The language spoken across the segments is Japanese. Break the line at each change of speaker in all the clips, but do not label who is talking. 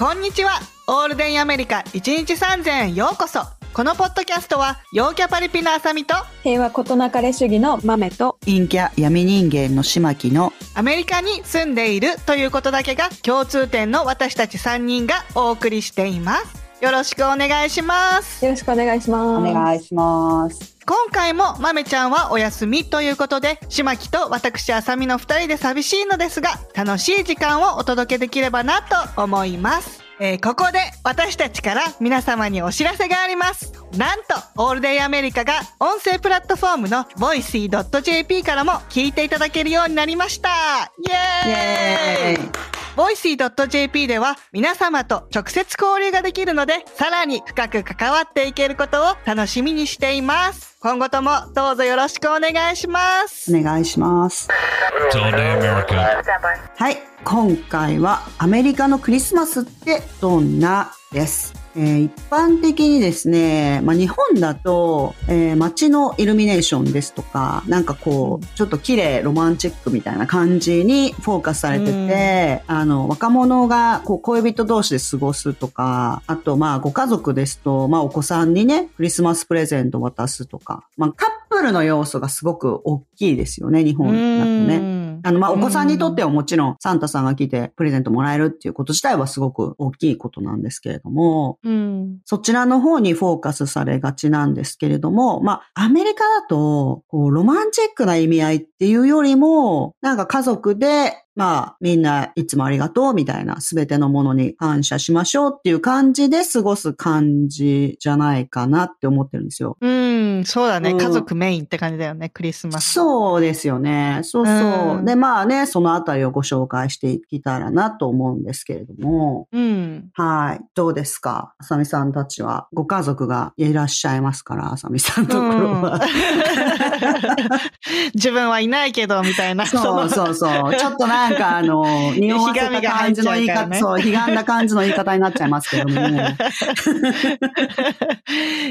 こんにちは。オールデンアメリカ1日3000円ようこそ。このポッドキャストは、陽キャパリピのあさみと、
平和ことなかれ主義の豆と
陰キャ闇人間のしまきの
アメリカに住んでいるということだけが共通点の私たち3人がお送りしています。よろしくお願いします。
よろしくお願いします。
お願いします。
今回も豆ちゃんはお休みということで、しまきと私あさみの2人で寂しいのですが、楽しい時間をお届けできればなと思います。えーここで私たちから皆様にお知らせがあります。なんと、オールデイアメリカが音声プラットフォームの voicy.jp からも聞いていただけるようになりましたイエーイ
イエーイ
voicy.jp では皆様と直接交流ができるので、さらに深く関わっていけることを楽しみにしています。今後ともどうぞよろしくお願いします。
お願いします。はい。今回はアメリカのクリスマスってどんなです。えー一般的にですね、まあ、日本だと、えー街のイルミネーションですとか、なんかこう、ちょっと綺麗、ロマンチックみたいな感じにフォーカスされてて、あの、若者がこう恋人同士で過ごすとか、あとまあご家族ですと、まあお子さんにね、クリスマスプレゼント渡すとか、まあカップルの要素がすごく大きいですよね、日本だとね。
ね
あの、まあ、お子さんにとってはもちろん、サンタさんが来てプレゼントもらえるっていうこと自体はすごく大きいことなんですけれども、
うん。
そちらの方にフォーカスされがちなんですけれども、まあ、アメリカだと、こう、ロマンチックな意味合いっていうよりも、なんか家族で、まあ、みんないつもありがとうみたいな、すべてのものに感謝しましょうっていう感じで過ごす感じじゃないかなって思ってるんですよ。
うん、そうだね。
うん
家族メインって感じだよね、クリスマス。
そうですよね。そうそう。
うん
で、まあね、そのあたりをご紹介していきたらなと思うんですけれども。
うん。
はい。どうですか？あさみさんたちは。ご家族がいらっしゃいますから、あさみさんのところは。
自分はいないけど、みたいな。
そうそうそう。ちょっとなんかあの、匂わせた感じの言い方、
ね。
そう、ひがんだ感じの言い方になっちゃいますけども。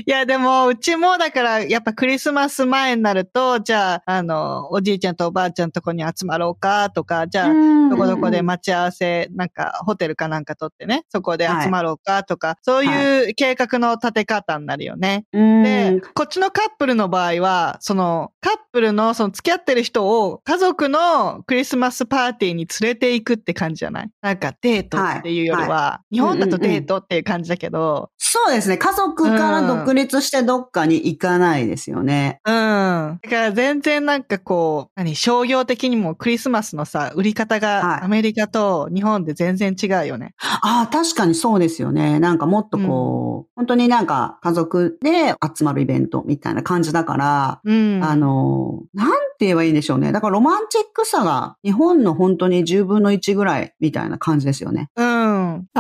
いや、でも、うちもだから、やっぱクリスマス前になると、じゃあ、あの、おじいちゃんとおばあちゃんとこに集まろうか、とか、じゃあ、どこどこで待ち合わせ、なんか、ホテルかなんか取ってね、そこで集まろうかとか、そういう計画の立て方になるよね。
うん。
で、こっちのカップルの場合は、その、カップルのその付き合ってる人を家族のクリスマスパーティーに連れて行くって感じじゃない？なんかデートっていうよりは、
はい
日本だとデートっていう感じだけど、
そうですね。家族から独立してどっかに行かないですよね。
うん。だから全然なんかこう、何、商業的にもクリスマスのさ、売り方
はい
がアメリカと日本で全然違うよね。
ああ、確かにそうですよね。なんかもっとこう、本当になんか家族で集まるイベントみたいな感じだから、
うん。
あの、なんって言えばいいんでしょうね。だからロマンチックさが日本の本当に10分の1ぐらいみたいな感じですよね。
う。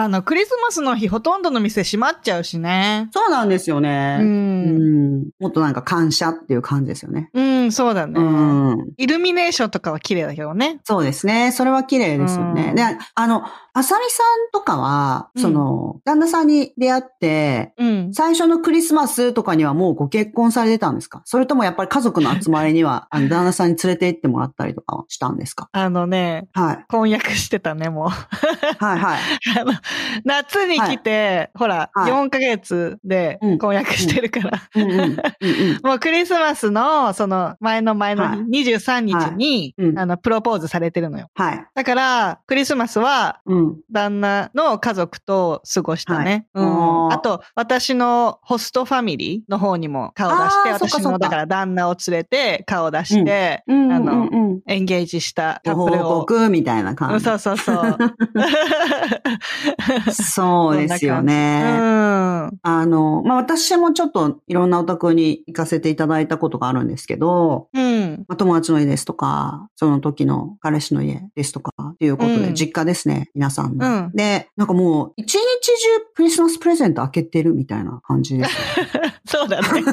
あの、クリスマスの日ほとんどの店閉まっちゃうしね。
そうなんですよね。
う。
うんんもっとなんか感謝っていう感じですよね。
うん、そうだね。
うん。
イルミネーションとかは綺麗だけどね。
そうですね。それは綺麗ですよね。
うん
で、あの、あさみさんとかは、
うん
その、旦那さんに出会って、
うん。
最初のクリスマスとかにはもうご結婚されてたんですか？それともやっぱり家族の集まりには、あの、旦那さんに連れて行ってもらったりとかはしたんですか？
あのね、
はい。
婚約してたね、もう。
はいはい。
あの、夏に来て、ほら、
はい
4ヶ月で
うん
婚約してるから。
うんうん。うんうん。
もうクリスマスの、その前の前の
はい
日、23日に、
はいうん
あの、プロポーズされてるのよ。
はい。
だから、クリスマスは、
うん。
旦那の家族と過ごしたね。
はい
うん。
あ
と、私のホストファミリーの方にも顔出して、私の、だから旦那を連れて顔出して、
うん。
あの
うんうんうん。
エンゲージしたカ
ご
ップルを。
報告みたいな
うん
感じ。
そうそうそう。
そうですよね。
うん。
あの、まあ、私もちょっといろんなお宅に行かせていただいたことがあるんですけど、
うん。うん。
まあ、友達の家ですとか、その時の彼氏の家ですとか、っていうことで、
うん
実家ですね、皆さんの。
うん
で、なんかもう、一日中クリスマスプレゼント開けてるみたいな感じです。
そうだね。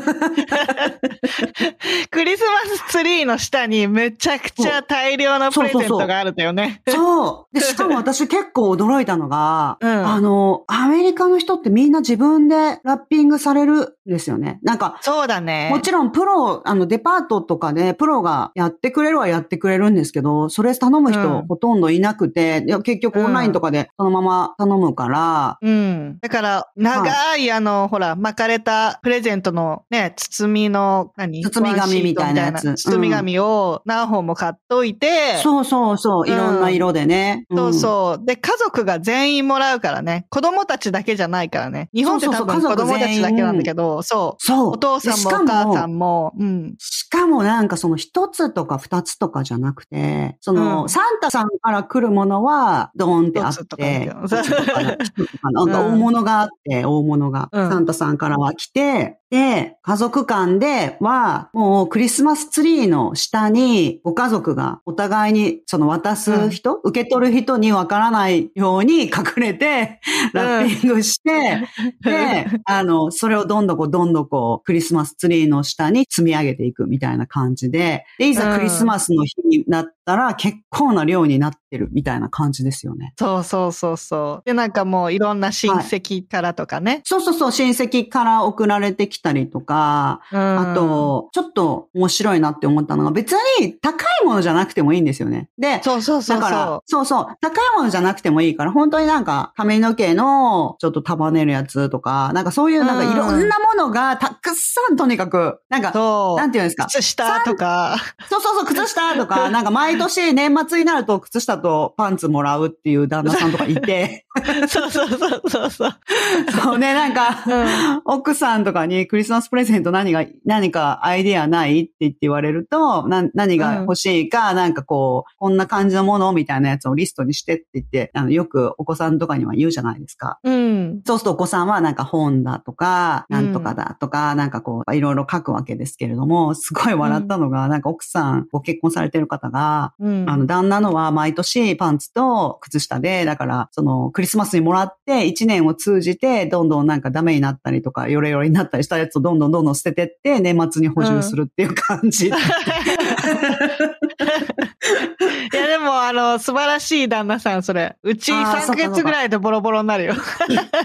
クリスマスツリーの下にめちゃくちゃ大量のプレゼントがあるんだよね。
そう。で、しかも私結構驚いたのが、
うん
あの、アメリカの人ってみんな自分でラッピングされるんですよね。なんか、
そうだね。
もちろんプロ、あの、デパートとかでプロがやってくれるはやってくれるんですけど、それ頼む人
うん
ほとんどいなくて、いや結局オンラインとかでそのまま頼むから、
うん。だから、長い、あの、ほら、巻かれたプレゼントのね、包みの、何？
包み紙みたいなやつ
包み紙を何本も買っといて、
そうそうそう、いろんな色でね。
そう
うん
そう。で、家族が全員もらうからね。子供たちだけじゃないからね。日本って多分子供たちだけなんだけど、そう。
そう。
お父さんもお母さんも、うん。
しかもなんかその一つとか二つとかじゃなくて、その、
うん。
サンタさんから来るものはドーンってあって、なんか大物があって、大物が、
うん。
サンタさんからは来て、で、家族間では、もうクリスマスツリーの下に、ご家族がお互いに、その渡す人、受け取る人にわからないように隠れて、ラッピングして、で、あの、それをどんどんこう、どんどんこう、クリスマスツリーの下に積み上げていくみたいな感じで、で、いざクリスマスの日になったら、結構な量になってるみたいな感じですよね。
そうそうそうそう。で、なんかもういろんな親戚からとかね。
そうそうそう、親戚から送られてきたりとか、
うん
あ、と、ちょっと面白いなって思ったのが、別に高いものじゃなくてもいいんですよね。で、
そうそうそう
だから
そ、
そうそう、高いものじゃなくてもいいから、本当になんか髪の毛のちょっと束ねるやつとか、なんかそういうなんかいろんなものがたくさんとにかく、なん
う。
か。なんていうんですか。
靴下とか。
そうそうそう、靴下とか、なんか毎年年末になると靴下とパンツもらうっていう旦那さんとかいて、
そうそうそうそうそう。
そうね、なんか、
うん
奥さんとかにクリスマスプレゼント何が、何かアイディアないって言って言われると、な何が欲しいか、なんかこう、こんな感じのものみたいなやつをリストにしてって言って、あの、よくお子さんとかには言うじゃないですか。
うん。
そうするとお子さんはなんか本だとか、なんとかだとか、なんかこう、いろいろ書くわけですけれども、すごい笑ったのが、なんか奥さん、ご結婚されてる方が、
うん。
あの、旦那のは毎年パンツと靴下で、だから、その、クリスマスにもらって、一年を通じて、どんどんなんかダメになったりとか、ヨレヨレになったりしたやつをどんどんどんどん捨ててって、年末に補充するっていう感じ。
いや、でも、あの、素晴らしい旦那さん、それ。うち
あー
3ヶ月ぐらいでボロボロになるよ。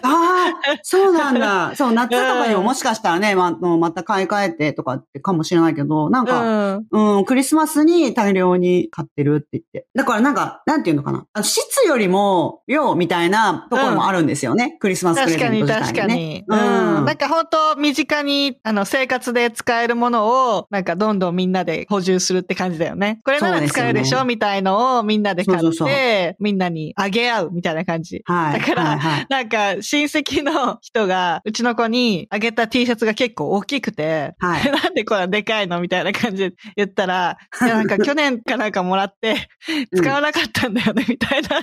ああ、そうなんだ。そう、夏とかにももしかしたらね、ままた買い替えてとかってかもしれないけど、なん
う
か、
ん。
うん、クリスマスに大量に買ってるって言って。だからなんか、なんていうのかな。あの質よりも量みたいなところもあるんですよね。クリスマスプレ
確かに
ゼント自体
確かに。
ね。
うん。なんか本当身近に、あの、生活で使えるものを、なんかどんどんみんなで補充するって感じだよね。これなら使えるでし
そうですよね
ょみたいのをみんなで買って、みんなにあげ合うみたいな感じ。
はい。
だから
はいはい
なんか、親戚の人が、うちの子にあげた T シャツが結構大きくて、
はい
なんでこれでかいのみたいな感じで言ったら、いやなんか去年かなんかもらって、使わなかったんだよね、みたいな。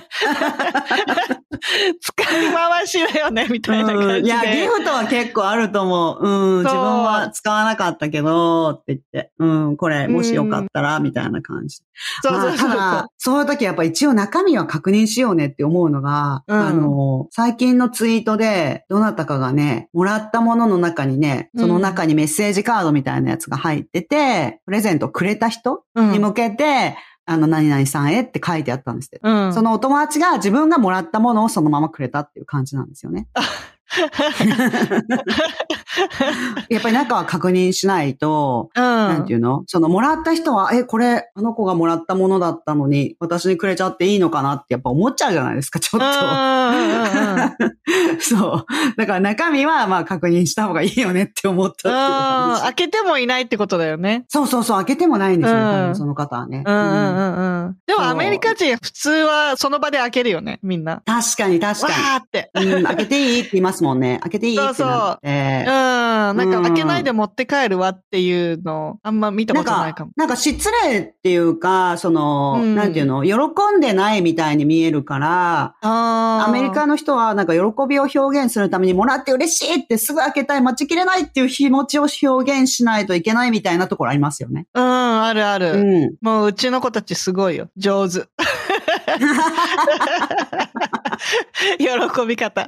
使い回しだよね、みたいな感じで。
うんいや、ギフトは結構あると思う。うん、自分は使わなかったけど、って言って、うん、これ、もしよかったら、みたいな感じ。
そうそうそう
まあただ、そういう時やっぱ一応中身は確認しようねって思うのが、
うん
あの、最近のツイートで、どなたかがね、もらったものの中にね、その中にメッセージカードみたいなやつが入ってて、プレゼントくれた人
うん
に向けて、あの、何々さんへって書いてあったんですって。
うん。
そのお友達が自分がもらったものをそのままくれたっていう感じなんですよね。やっぱり中は確認しないと、
うん。
なんていうの？そのもらった人は、え、これ、あの子がもらったものだったのに、私にくれちゃっていいのかなってやっぱ思っちゃうじゃないですか、ちょっ
うんうんうん。
そう。だから中身はまあ確認した方がいいよねって思ったっていう
うん
話
開けてもいないってことだよね。
そうそうそう、開けてもないんですよ、
うん
多分その方はね。
うんうん
うん
うんうん。でも
そう
アメリカ人普通はその場で開けるよね、みんな。
確かに確
わ
か
ーって。
に。うん、開けていいって言いますもんね。開けていいってなって。
うん。なんか
うん
開けないで持って帰るわっていうの、あんま見たことないかも。、
かなんか失礼っていうか、その、
うん
なんていうの、喜んでないみたいに見えるから、アメリカの人はなんか喜びを表現するためにもらって嬉しいってすぐ開けたい、待ちきれないっていう気持ちを表現しないといけないみたいなところありますよね。
うん、あるある。
うん。
もううちの子たちすごいよ。上手。喜び方。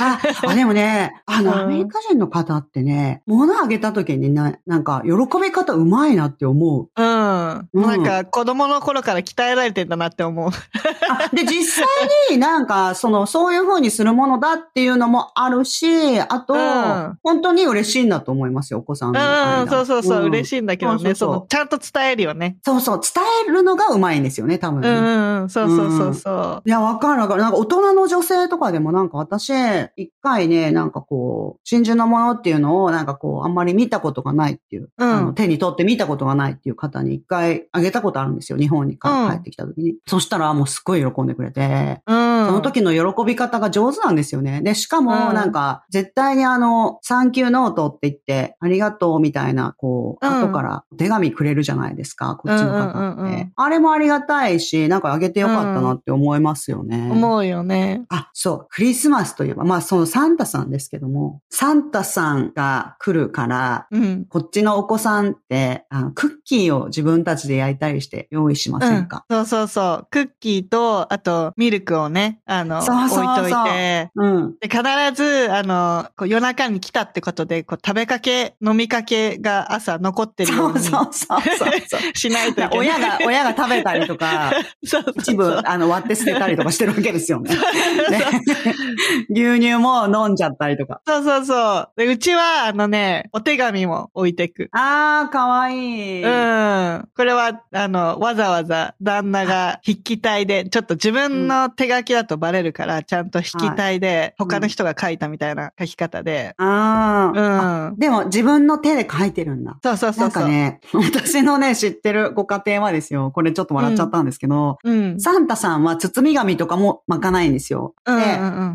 あ、あでもね、あの、
うん
アメリカ人の方ってね、物あげた時にな、なんか、喜び方うまいなって思う。
うん。
うん
なんか子供の頃から鍛えられてんだなって思う。
あで、実際になんか、その、そういう風にするものだっていうのもあるし、あと、
うん
本当に嬉しいんだと思いますよ、お子さんの間。
うん、そうそうそう、嬉
い。
しいんだけどね。
そうそうそう
その、ちゃんと伝えるよね。
そうそう、伝えるのがうまいんですよね、多分ね。
うんうんうん、そうそうそうそう。
いや、わかるわかる。なんか大人の女性とかでもなんか私、一回ね、なんかこう、真珠のものっていうのをなんかこう、あんまり見たことがないっていう、
うん
あの手に取って見たことがないっていう方に一回あげたことあるんですよ。日本に帰ってきた時に。そしたらもうすっごい喜んでくれて、
うん。
その時の喜び方が上手なんですよね。で、しかも
うん
なんか、絶対にあの、サンキューノートって言って、ありがとうみたいな、こう、
うん
後から手紙くれるじゃないですか、こっちの方って。
うんうんうんうん
あれもありがたいし、なんかあげてよかったなって思いますよね。
思うよね。
あ、そう。クリスマスといえば、まあそのサンタさんですけども、サンタさんが来るから、
うん。
こっちのお子さんって、あの、クッキーを自分たちで焼いたりして用意しませんか、
うん、そうそうそう。クッキーと、あと、ミルクをね、あの、
そうそうそう
置いといて、
うん。
で、必ず、あの、こう夜中に来たってことで、こう食べかけ、飲みかけが朝残ってるように
そうそうそうそうそう。
しないといけない。
親が、親が食べたりとか、
そうそうそう
一部、あの、割って捨てたりとかしてるわけですよね。ね牛乳も飲んじゃったりとか。
そうそうそう。で、うちは、あのね、お手紙も置いてく。
あー、かわいい。
うん。これは、あの、わざわざ旦那が筆記体で、ちょっと自分の手書きだとバレるから、ちゃんと筆記体で、
い
他の人が書いたみたいな書き方で。
あ
う
ー。
ん。
でも、自分の手で書いてるんだ。
そうそうそ
な
うんそう。
かね、私のね、知ってるご家庭はですよ、これちょっと笑っちゃったんですけど、
うん。
サンタさんは包み紙とかも巻かないんですよ。で。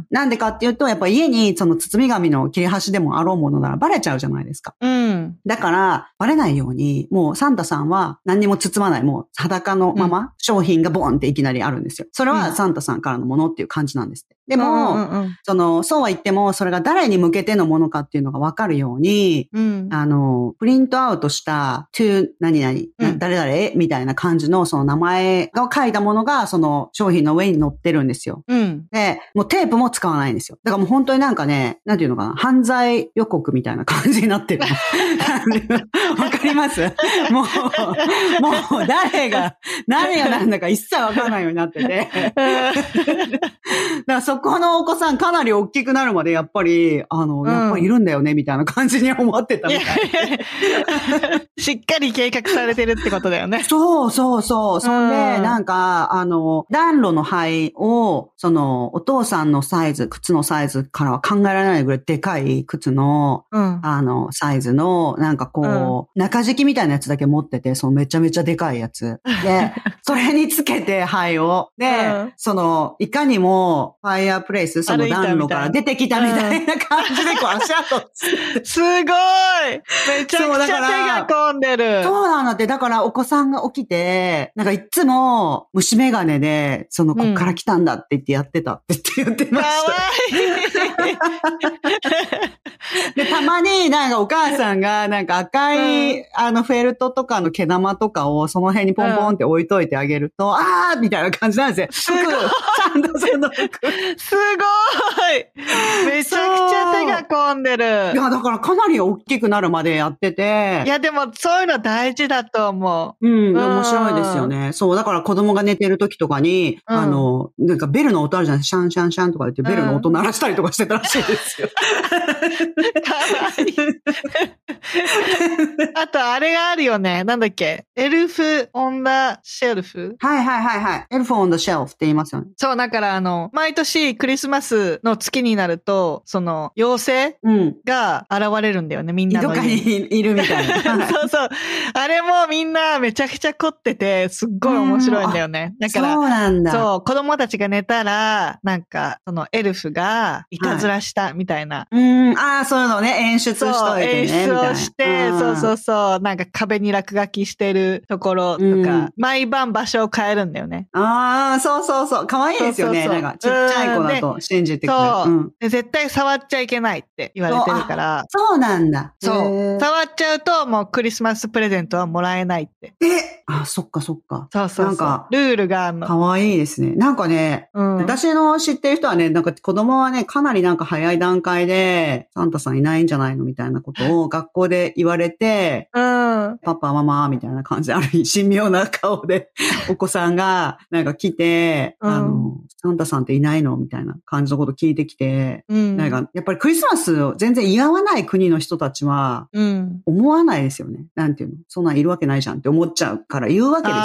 なんでかっていうと、やっぱ家にその包み紙の切れ端でもあろうものならバレちゃうじゃないですか。
うん。
だから、バレないように、もうサンタさんは何にも包まない、もう裸のまま商品がボンっていきなりあるんですよ。それはサンタさんからのものっていう感じなんですって。でも、
うんうん
その、そうは言っても、それが誰に向けてのものかっていうのがわかるように、
うん。
あの、プリントアウトした、to 何々、な
うん
誰々みたいな感じのその名前が書いたものがその商品の上に載ってるんですよ。
うん。
で、もうテープも使わないんですよ。だからもう本当になんかね、なんていうのかな、犯罪予告みたいな感じになってる。わ か りますもう、もう誰が、何が何だか一切わからないようになってて。だからそこのお子さんかなり大きくなるまでやっぱり、あの、
ん
やっぱりいるんだよね、みたいな感じに思ってたみたい。
しっかり計画されてるってことだよね。
そうそうそう。そんで、
うん
なんか、あの、暖炉の灰を、その、お父さんのサイズ、靴のサイズからは考えられないぐらいでかい靴の、
うん。
あの、サイズの、なんかこう、中敷きみたいなやつだけ持ってて、そのめちゃめちゃでかいやつ。で、それにつけて灰を。で、
うん
その、いかにも、ファイアープレイス、その暖炉から出てきたみたいな感じで、こう、足跡
すごいめちゃくちゃ
そうだから
手が込んでる。
そうなんだって、だからお子さんが起きて、なんかいつも虫眼鏡で、その、こっから来たんだって言ってやってたって言ってました。
かわいい。
で、たまになんかお母さんがなんか赤い、あのフェルトとかの毛玉とかをその辺にポンポンって置いといてあげると、あーみたいな感じなんですよ。
すごい。すごいめちゃくちゃ手が込んでる。
いや、だからかなり大きくなるまでやってて
い、や、でも、そういうの大事だと思
うん、面白いですよね。そう、だから子供が寝てる時とかに、
うん
あの、なんかベルの音あるじゃないシャンシャンシャンとか言ってベルの音鳴らしたりとかしてたらしいですよ。
う。かわいい。あと、あれがあるよね。なんだっけ？エルフ・オン・ダ・シェルフ？
はいはいはいはい。エルフォン the shelf って言いますよね。
そう、だからあの、毎年クリスマスの月になると、その、妖精？
うん。
が現れるんだよね、みんな
どっか
に。
にいるみたいな。は い
そうそう。あれもみんなめちゃくちゃ凝ってて、すっごい面白いんだよね。だから、
そうなんだ。
そう、子供たちが寝たら、なんか、そのエルフがいたずらしたみたいな。
うーん、ああ、そういうのね、演出しといてね。
演出をして、そうそうそう、なんか壁に落書きしてるところとか、
うん
毎晩場所を変えるんだよね。
ああ、そうそうそう。可愛いですよね。
そうそうそう
なんか、ちっちゃい子だと信じてくれる。
そう、
うん
で絶対触っちゃいけないって言われてるから。
そうなんだ。
そう。触っちゃうと、もうクリスマスプレゼントはもらえないって。
えあ、そっかそっか。
そうそうそう。
なんか
ルールがあるの。
可愛いですね。なんかね、
うん。
私の知ってる人はね、なんか子供はね、かなりなんか早い段階で、サンタさんいないんじゃないのみたいなことを 学校で言われて、
うん。
パパ、ママ、みたいな感じで、ある日、神妙な顔で、お子さんが、なんか来て、
うん
あの、サンタさんっていないのみたいな感じのこと聞いてきて、
うん。
なんか、やっぱりクリスマスを全然祝わない国の人たちは、
うん。
思わないですよね。なんていうの？そんなんいるわけないじゃんって思っちゃうから言うわけですよね。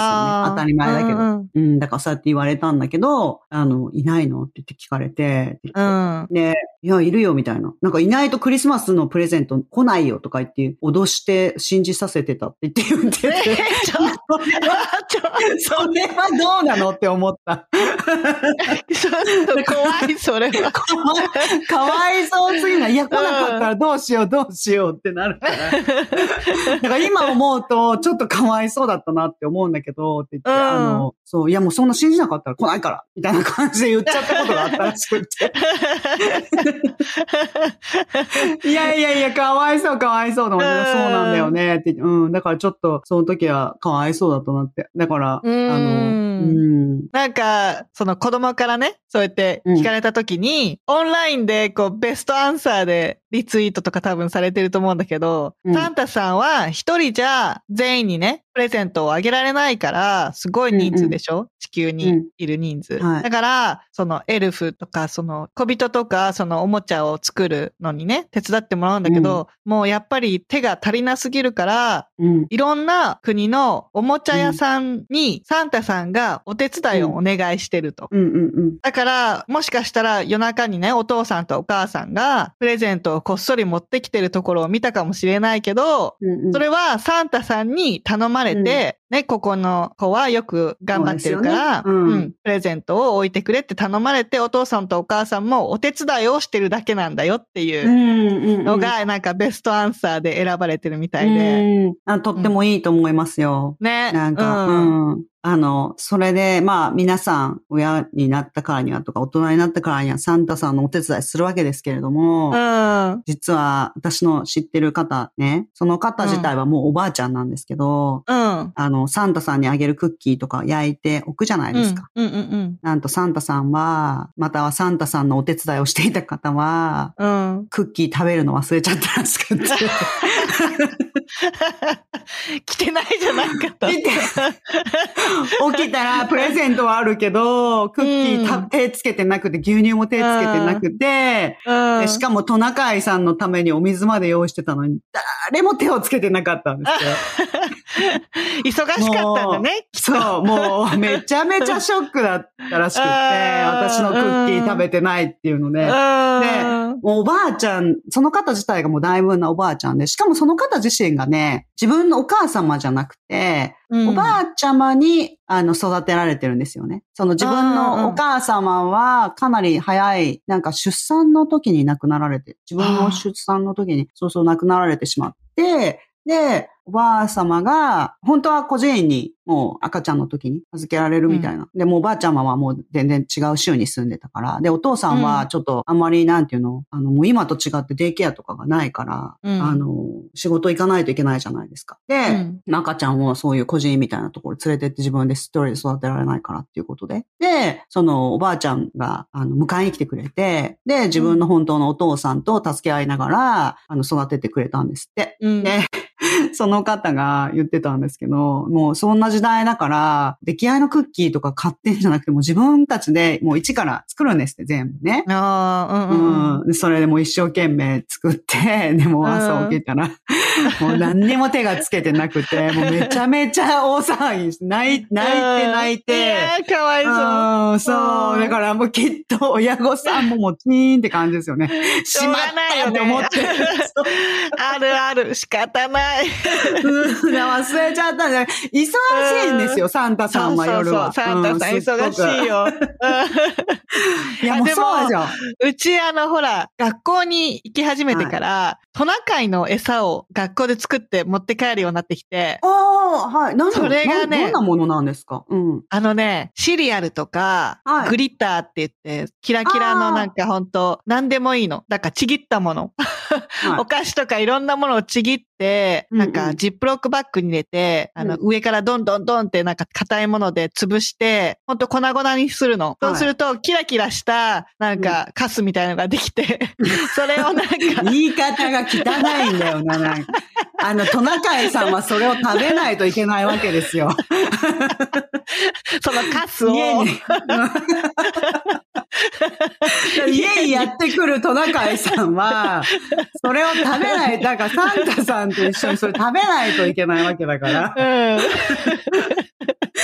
当たり前だけど。
うん
うん、だからそうやって言われたんだけど、あの、いないの？って言って聞かれて、
うん。
で、いや、いるよ、みたいな。なんかいないとクリスマスのプレゼント来ないよとか言って、脅して信じさせてたって言って言ってて。
えちょ
それは、
ちょ
それはどうなのって思った。
ちょっと怖い、それは。
かわいそうすぎない。いや、来なかったらどうしよう、どうしようってなるから。だから今思うと、ちょっとかわいそうだったなって思うんだけど、って言って、
うん
あの、そう、いやもうそんな信じなかったら来ないから、みたいな感じで言っちゃったことがあったらしくって。いやいやいや、かわいそう、かわいそうと思って、
うん
そうなんだよね、って言って、うん、だからちょっと、その時はかわいそうだったなって。だから、あ
うん
の、うん、
なんか、その子供からね、そうやって聞かれた時に、オンラインでこうベストアンサーでリツイートとか多分されてると思うんだけど、
うん
サンタさんは一人じゃ全員にね、プレゼントをあげられないから、すごい人数でしょ、地球にいる人数。
はい
だから、そのエルフとか、その小人とか、そのおもちゃを作るのにね、手伝ってもらうんだけど、もうやっぱり手が足りなすぎるから、
うん。
いろんな国のおもちゃ屋さんにサンタさんがお手伝いをお願いしてると。
うんうんうん。
だから、もしかしたら夜中にね、お父さんとお母さんがプレゼントをこっそり持ってきてるところを見たかもしれないけど、
うんうん。
それはサンタさんに頼まれて、ね、ここの子はよく頑張ってるから、
ねうん
うんプレゼントを置いてくれって頼まれて、お父さんとお母さんもお手伝いをしてるだけなんだよっていううん
うん
のが、なんかベストアンサーで選ばれてるみたいで。
うんあとってもいいと思いますよ。
ね。
なんか、
う
うんん。あの、それで、まあ、皆さん、親になったからにはとか、大人になったからには、サンタさんのお手伝いするわけですけれども、
うん。
実は、私の知ってる方ね、その方自体はもうおばあちゃんなんですけど、
うん。
あの、サンタさんにあげるクッキーとか焼いておくじゃないですか。
うんうん
なんとサンタさんは、またはサンタさんのお手伝いをしていた方は、
うん。うん。
クッキー食べるの忘れちゃったらしくて。
来てないじゃないかと。
起きたらプレゼントはあるけど、クッキーた、
うん
手つけてなくて、牛乳も手つけてなくて、
うん
でしかもトナカイさんのためにお水まで用意してたのに、誰も手をつけてなかったんですよ。
忙しかったんだね。
そう、もうめちゃめちゃショックだったらしくって、私のクッキー食べてないっていうので。
うん
もうおばあちゃん、その方自体がもう大分なおばあちゃんで、しかもその方自身がね、自分のお母様じゃなくて、おばあちゃまに、あの、育てられてるんですよね。その自分のお母様は、かなり早い、なんか出産の時に亡くなられて、自分の出産の時に、そうそう亡くなられてしまって、で、おばあ様が、本当は孤児院にもう赤ちゃんの時に預けられるみたいな。で、もうおばあちゃまはもう全然違う州に住んでたから。で、お父さんはちょっとあんまりなんていうの、あの、もう今と違ってデイケアとかがないから、
うん
あの、仕事行かないといけないじゃないですか。で、赤ちゃんをそういう孤児院みたいなところに連れてって自分で一人で育てられないからっていうことで。で、そのおばあちゃんが、あの、迎えに来てくれて、で、自分の本当のお父さんと助け合いながら、あの、育ててくれたんですって。
うん
で、その方が言ってたんですけど、もうそんな時時代だから、出来合いのクッキーとか買ってんじゃなくて、もう自分たちでもう一から作るんですって、全部ね。
ああ、うんうん。
うん。でそれでもう一生懸命作って、でも朝起きたら、もう何にも手がつけてなくて、もうめちゃめちゃ大騒ぎして、泣い泣いて泣い
い
て、
やー、かわいそう。
うん、そうう。
ん
だからもうきっと親御さんももうチーンって感じですよね。
し
まったって思って。
あるある、仕方ない。
うん忘れちゃったんだ。忙しいんですよ、サンタさんは夜は。
そうそうそうサンタさん忙しい。よ。
いや、もう
あでも
そうですよ。
うちあの、ほら、学校に行き始めてから、トナカイの餌を学校で作って持って帰るようになってきて、
ああ、はい。なん
それがね
などんなものなんですか？うん。
あのね、シリアルとか、
はい
グリッターって言って、キラキラのなんかほんと、なんでもいいの。だからちぎったもの。
はい
お菓子とかいろんなものをちぎって、
うんうん
なんかジップロックバッグに入れて、あの、上からどんどんどんってなんか硬いもので潰して、ほんと粉々にするの。そうすると、キラキラした、なんか、カスみたいなのができて、それをなんか、
言い方が汚いんだよな、なんか。あの、トナカイさんはそれを食べないといけないわけですよ。
そのカスを、
家に。家にやってくるトナカイさんは、それを食べない、だからサンタさんと一緒にそれ食べないといけないわけだから、
うん。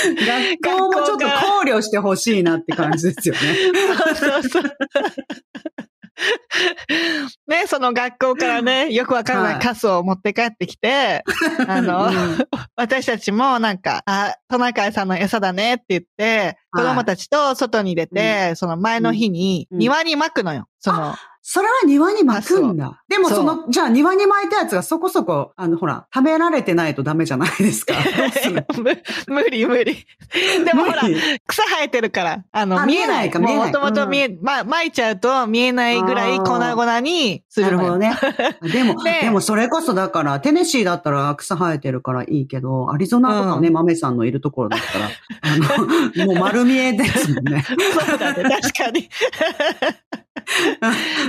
学校もちょっと考慮してほしいなって感じですよね。
そうそうそう。ね、その学校からね、よくわからな
はい。
いカスを持って帰ってきて、あの、私たちもなんか、あ、トナカイさんの餌だねって言って、子供たちと外に出て、その前の日に
うん。
庭に巻くのよ。その、
それは庭に巻くんだ。でも
そ
の、じゃあ庭に巻いたやつがそこそこ、あの、ほら、食べられてないとダメじゃないですか。
無理無理。でもほら草生えてるから、あの、
あ
見えない。
か見えない
もともと見え、ま、巻いちゃうと見えないぐらい粉々にする。
なるほどね。でも、
ね
でもそれこそだから、テネシーだったら草生えてるからいいけど、アリゾナとかね、
う
豆さんのいるところだったら、あの、もう丸見えですもんね。
そうだね、確かに。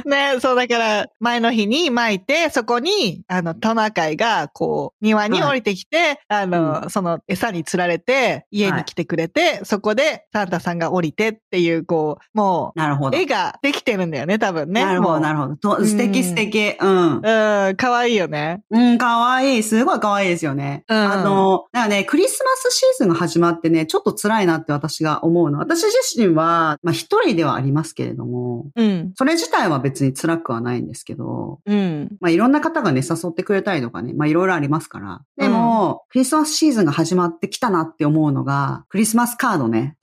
ね、そうだから、前の日に巻いて、そこに、あの、トナカイが、こう、庭に降りてきて、あの、その餌に釣られて、家に来てくれて、そこでサンタさんが降りてっていう、こう、もう、
なるほど。
絵ができてるんだよね、多分ね。
なるほど、なるほど。と素敵素敵。うん。
うん、かわいいよね。
うん、かわいい。すごいかわいいですよね。
うん
あの、だからね、クリスマスシーズンが始まってね、ちょっと辛いなって私が思うの。私自身は、まあ一人ではありますけれども、
うん。
それ自体は別に辛くはないんですけど、
うん。
まあいろんな方がね、誘ってくれたりとかね、まあいろいろありますから。でも、クリスマスシーズンが始まってきたなって思うのが、クリスマスカードね。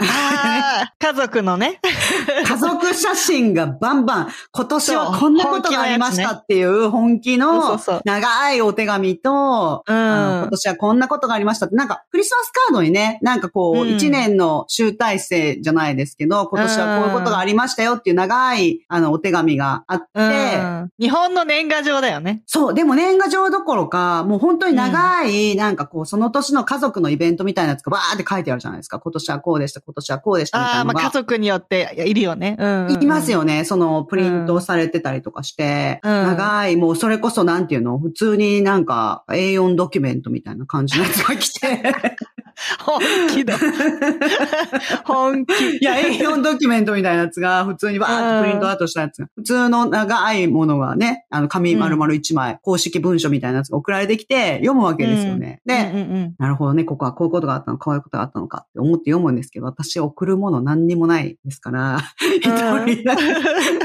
家族のね。
家族写真がバンバン、今年はこんなことがありましたっていう本気の長いお手紙と、今年はこんなことがありましたって、なんかクリスマスカードにね、なんかこう、
うん
一年の集大成じゃないですけど、今年はこういうことがありましたよっていう長い、あの、お手紙があって、
うん。日本の年賀状だよね。
そう、でも年賀状どころか、もう本当に長い、なんかこう、その年の家族のイベントみたいなやつがバーって書いてあるじゃないですか。今年はこうでした、今年はこうでしたみたい
ああ、
なのが。
まあ家族によっているよね。うん、うん。
います。よね。そのプリントされてたりとかして、
うん
長い、もうそれこそなんていうの？普通になんか A4 ドキュメントみたいな感じのやつが来て、
本気だ。本気。
いや、A4 ドキュメントみたいなやつが普通にバーってプリントアウトしたやつが、普通の長いものがね、あの紙丸々1枚、公式文書みたいなやつが送られてきて読むわけですよね。で、
うんうんうん
なるほどね、ここはこういうことがあったのか、こういうことがあったのかって思って読むんですけど、私送るもの何にもないですから、一人だ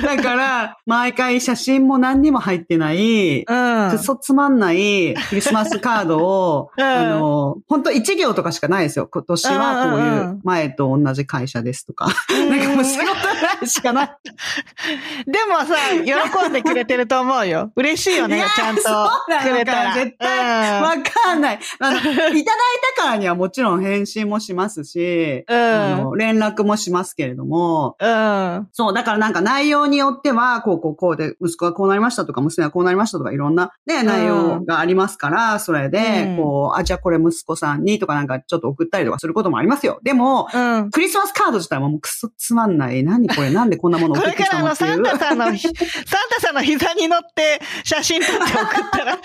だから、毎回写真も何にも入ってない、
うん。
くそつまんないクリスマスカードを、
うん
あの、本当一行とかしかないですよ。今年はこういう前と同じ会社ですとか。なんかもう仕事ないしかない。
でもさ、喜んでくれてると思うよ。嬉しいよねちゃんとくれたら。
絶対わかんない。あの、いただいたからにはもちろん返信もしますし、
うん
あの連絡もしますけれども、
うん。うん。
そう、だからなんか内容によっては、こう、こう、こうで、息子がこうなりましたとか、娘がこうなりましたとか、いろんなね、内容がありますから、それで、
うん
こう、あ、じゃあこれ息子さんにとかなんか、ちょょっと送ったりとかすることもありますよ。でも、
うん。
クリスマスカード自体はもうくそつまんない。何これ？なんでこんなもの
こ
送ってき
れからあの、
たのっていう。
サンタさんのひ、サンタさんの膝に乗って写真撮って送ったら、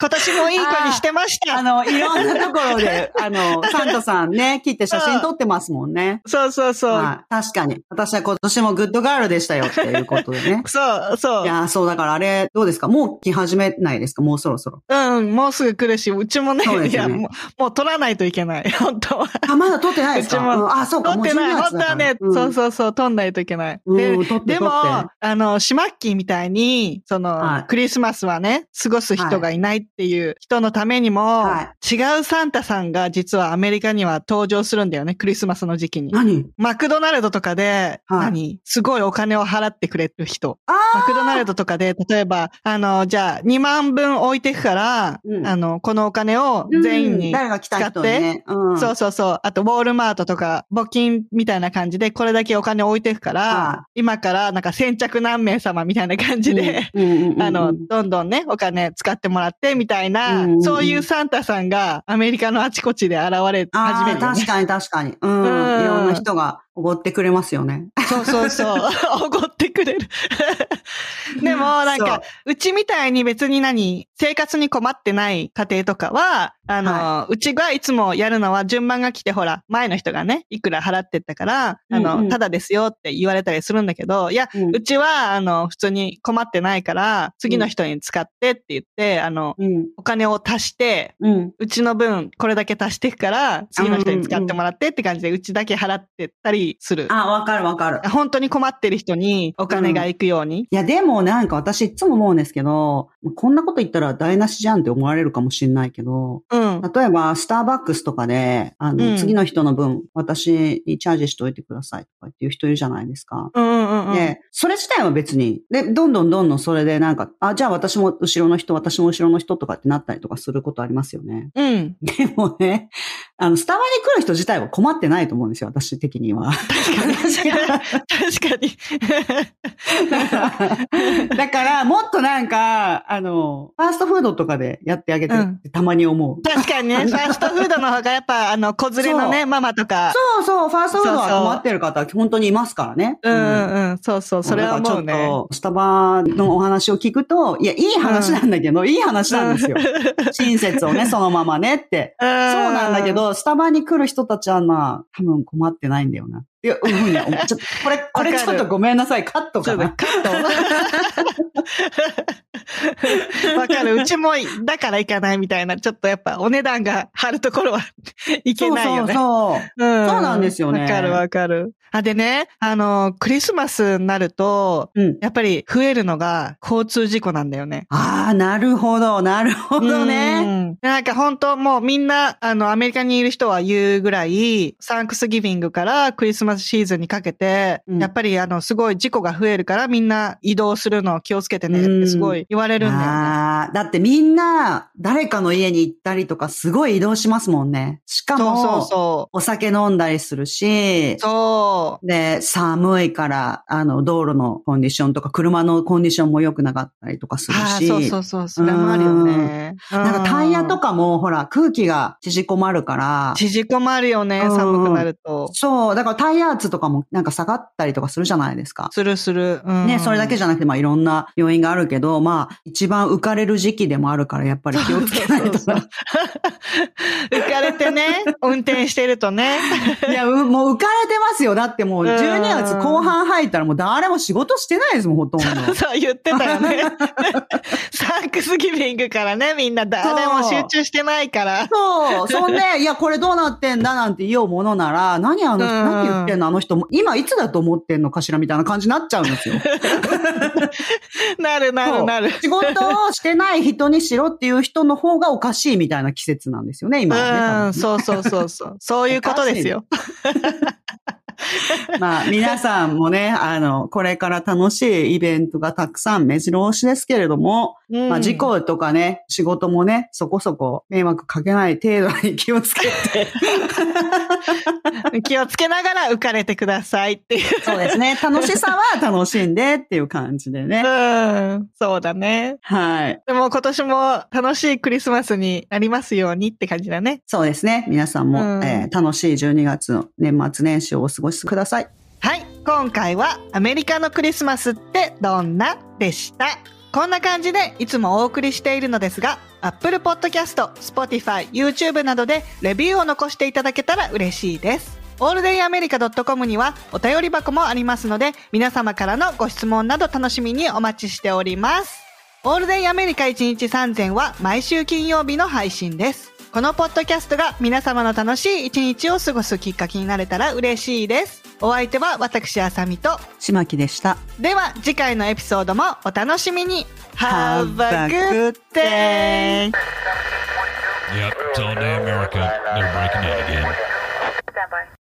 今年もいい子にしてました。
あの、いろんなところで、あの、サンタさんね、切って写真撮ってますもんね。
そうそうそう。
はい。確かに。私は今年もグッドガールでしたよっていうことでね。
そう、そう
い。やー、そう、だからあれ、どうですか？もう来始めないですか？もうそろそろ。
うん、もうすぐ来るし、うちもね、いや、
そうですよね
もう、もう取らないといけない。本当は。
あ、まだ撮ってないですか？
うちも。
うん。あ、そうか、
取ってない。
12
本当はね、そうそうそう、取んないといけない。
うん
ででもあの、シマッキーみたいに、その、
はい。
クリスマスはね、過ごす人がいないっていう人のためにも、
は
違うサンタさんが実はアメリカには登場するんだよね、クリスマスの時期に。
何？
マクドナルドとかで、
はい。
何？すごいお金を払ってくれる人。
あ
マクドナルドとかで、例えば、あの、じゃあ、2万分置いてくから、
うん。
あの、このお金を全員
うん
に
誰が来た人にね。うん。
そうそうそう。あと、ウォールマートとか、募金みたいな感じで、これだけお金置いていくから、
は
今から、なんか先着何名様みたいな感じで、あの、どんどんね、お金使ってもらって、みたいな、
うんうんうん
そういうサンタさんがアメリカのあちこちで現れ始
ああ、
めるよね
確。かに確かに。うん。
うん
いろんな人がおごってくれますよね。
そうそうそう。おごってくれる。でも、なんか、うちみたいに別に何、生活に困ってない家庭とかは、あの、
は
うちがいつもやるのは順番が来て、ほら、前の人がね、いくら払ってったから、あの、
うんうん
ただですよって言われたりするんだけど、いや、
うん
うちは、あの、普通に困ってないから、次の人に使ってって言って、あの、
うん。
お金を足して、
うん。
うちの分、これだけ足していくから、次の人に使ってもらってって感じで、うちだけ払ってったりする。
あ、わかるわかる。
本当に困ってる人にお金が行くように。
いや、でもなんか私いつも思うんですけど、こんなこと言ったら台無しじゃんって思われるかもしれないけど、
うん。
例えば、スターバックスとかで、あの、
うん
次の人の分、私にチャージしといてくださいとかっていう人いるじゃないですか。
うんうんうん。
で、それ自体は別に、で、どんどんどんどんそれでなんか、あ、じゃあ私も後ろの人、私も後ろの人とかってなったりとかすることありますよね。
うん。
でもね、あの、スタバに来る人自体は困ってないと思うんですよ、私的には。
確かに。確かに。
だから、もっとなんか、あの、ファーストフードとかでやってあげてってたまに思う。
確かにね、ファーストフードの方がやっぱ、あの、子連れのね、
そ
ママとか。
そうそう、ファーストフードは困ってる方、本当にいますからね。
うんうんうん。そうそう、それはもうね。
ちょっと、スタバのお話を聞くと、いや、いい話なんだけど、いい話なんですよ。親切をね、そのままねって。
そう
なんだけ、ど、スタバに来る人たちはまあ、多分困ってないんだよな。いうふうに思う。ちょっと、これ、これちょっとごめんなさい、カットか
っとカ
な。
ット。わかる。うちも、だから行かないみたいな、ちょっとやっぱお値段が張るところはいけないよね。
そうそうそう。
うん
そうなんですよね
わかるわかる。あ、でね、あの、クリスマスになると、
うん。
やっぱり増えるのが交通事故なんだよね。
ああ、なるほど、なるほどね。
うん。なんか本当もうみんな、あの、アメリカにいる人は言うぐらい、サンクスギビングからクリスマスシーズンにかけて、
うん
やっぱりあの、すごい事故が増えるからみんな移動するのを気をつけてねってすごい言われるんだよね。
ああ、だってみんな、誰かの家に行ったりとか、すごい移動しますもんね。しかも、
そうそうそ
お酒飲んだりするし
う。、そ
で、寒いから、あの、道路のコンディションとか、車のコンディションも良くなかったりとかす
う。
るし、
そうそうそう。それもあるよね。
なんかタイヤと
か。
かも、ほら、空気が縮こまるから、
縮こまるよね、
うん
寒くなると。
そう、だからタイヤ圧とかもなんか下がったりとかするじゃないですか。
するする。うん
ね、それだけじゃなくて、まあいろんな要因があるけど、まあ一番浮かれる時期でもあるから、やっぱり気をつけないと。
浮かれてね、運転してるとね。
いや、うもう浮かれてますよ。だってもう
うん
12月後半入ったらもう誰も仕事してないですもん、ほとんど。
そう言ってたよね。サンクスギビングからね、みんな誰も集中してないから。
そう。そんで、いや、これどうなってんだなんて言おうものなら、何あの何言ってんのあの人も、今いつだと思ってんのかしらみたいな感じになっちゃうんですよ。
なるなるなる。
仕事をしてない人にしろっていう人の方がおかしいみたいな季節なんですよね、今ね。
うん、そうそうそうそう。そういうことですよ。
まあ、皆さんもね、あの、これから楽しいイベントがたくさん目白押しですけれども、
うん
まあ事故とかね、仕事もね、そこそこ迷惑かけない程度に気をつけて。
気をつけながら浮かれてくださいっていう。
そうですね。楽しさは楽しんでっていう感じでね。
うん。そうだね。
はい。
でも今年も楽しいクリスマスになりますようにって感じだね。
そうですね。皆さんも、
うん
えー楽しい12月の年末年始をお過ごしください。
はい。今回はアメリカのクリスマスってどんなでした？こんな感じでいつもお送りしているのですが、Apple Podcast、Spotify、YouTube などでレビューを残していただけたら嬉しいです。オールデイアメリカ .com にはお便り箱もありますので、皆様からのご質問など楽しみにお待ちしております。オールデイアメリカ1日3000は毎週金曜日の配信です。このポッドキャストが皆様の楽しい一日を過ごすきっかけになれたら嬉しいです。お相手は私あさみと、
島木でした。
では次回のエピソードもお楽しみに Have
a
a good day!
Yep, it's all day America. They're breaking out again.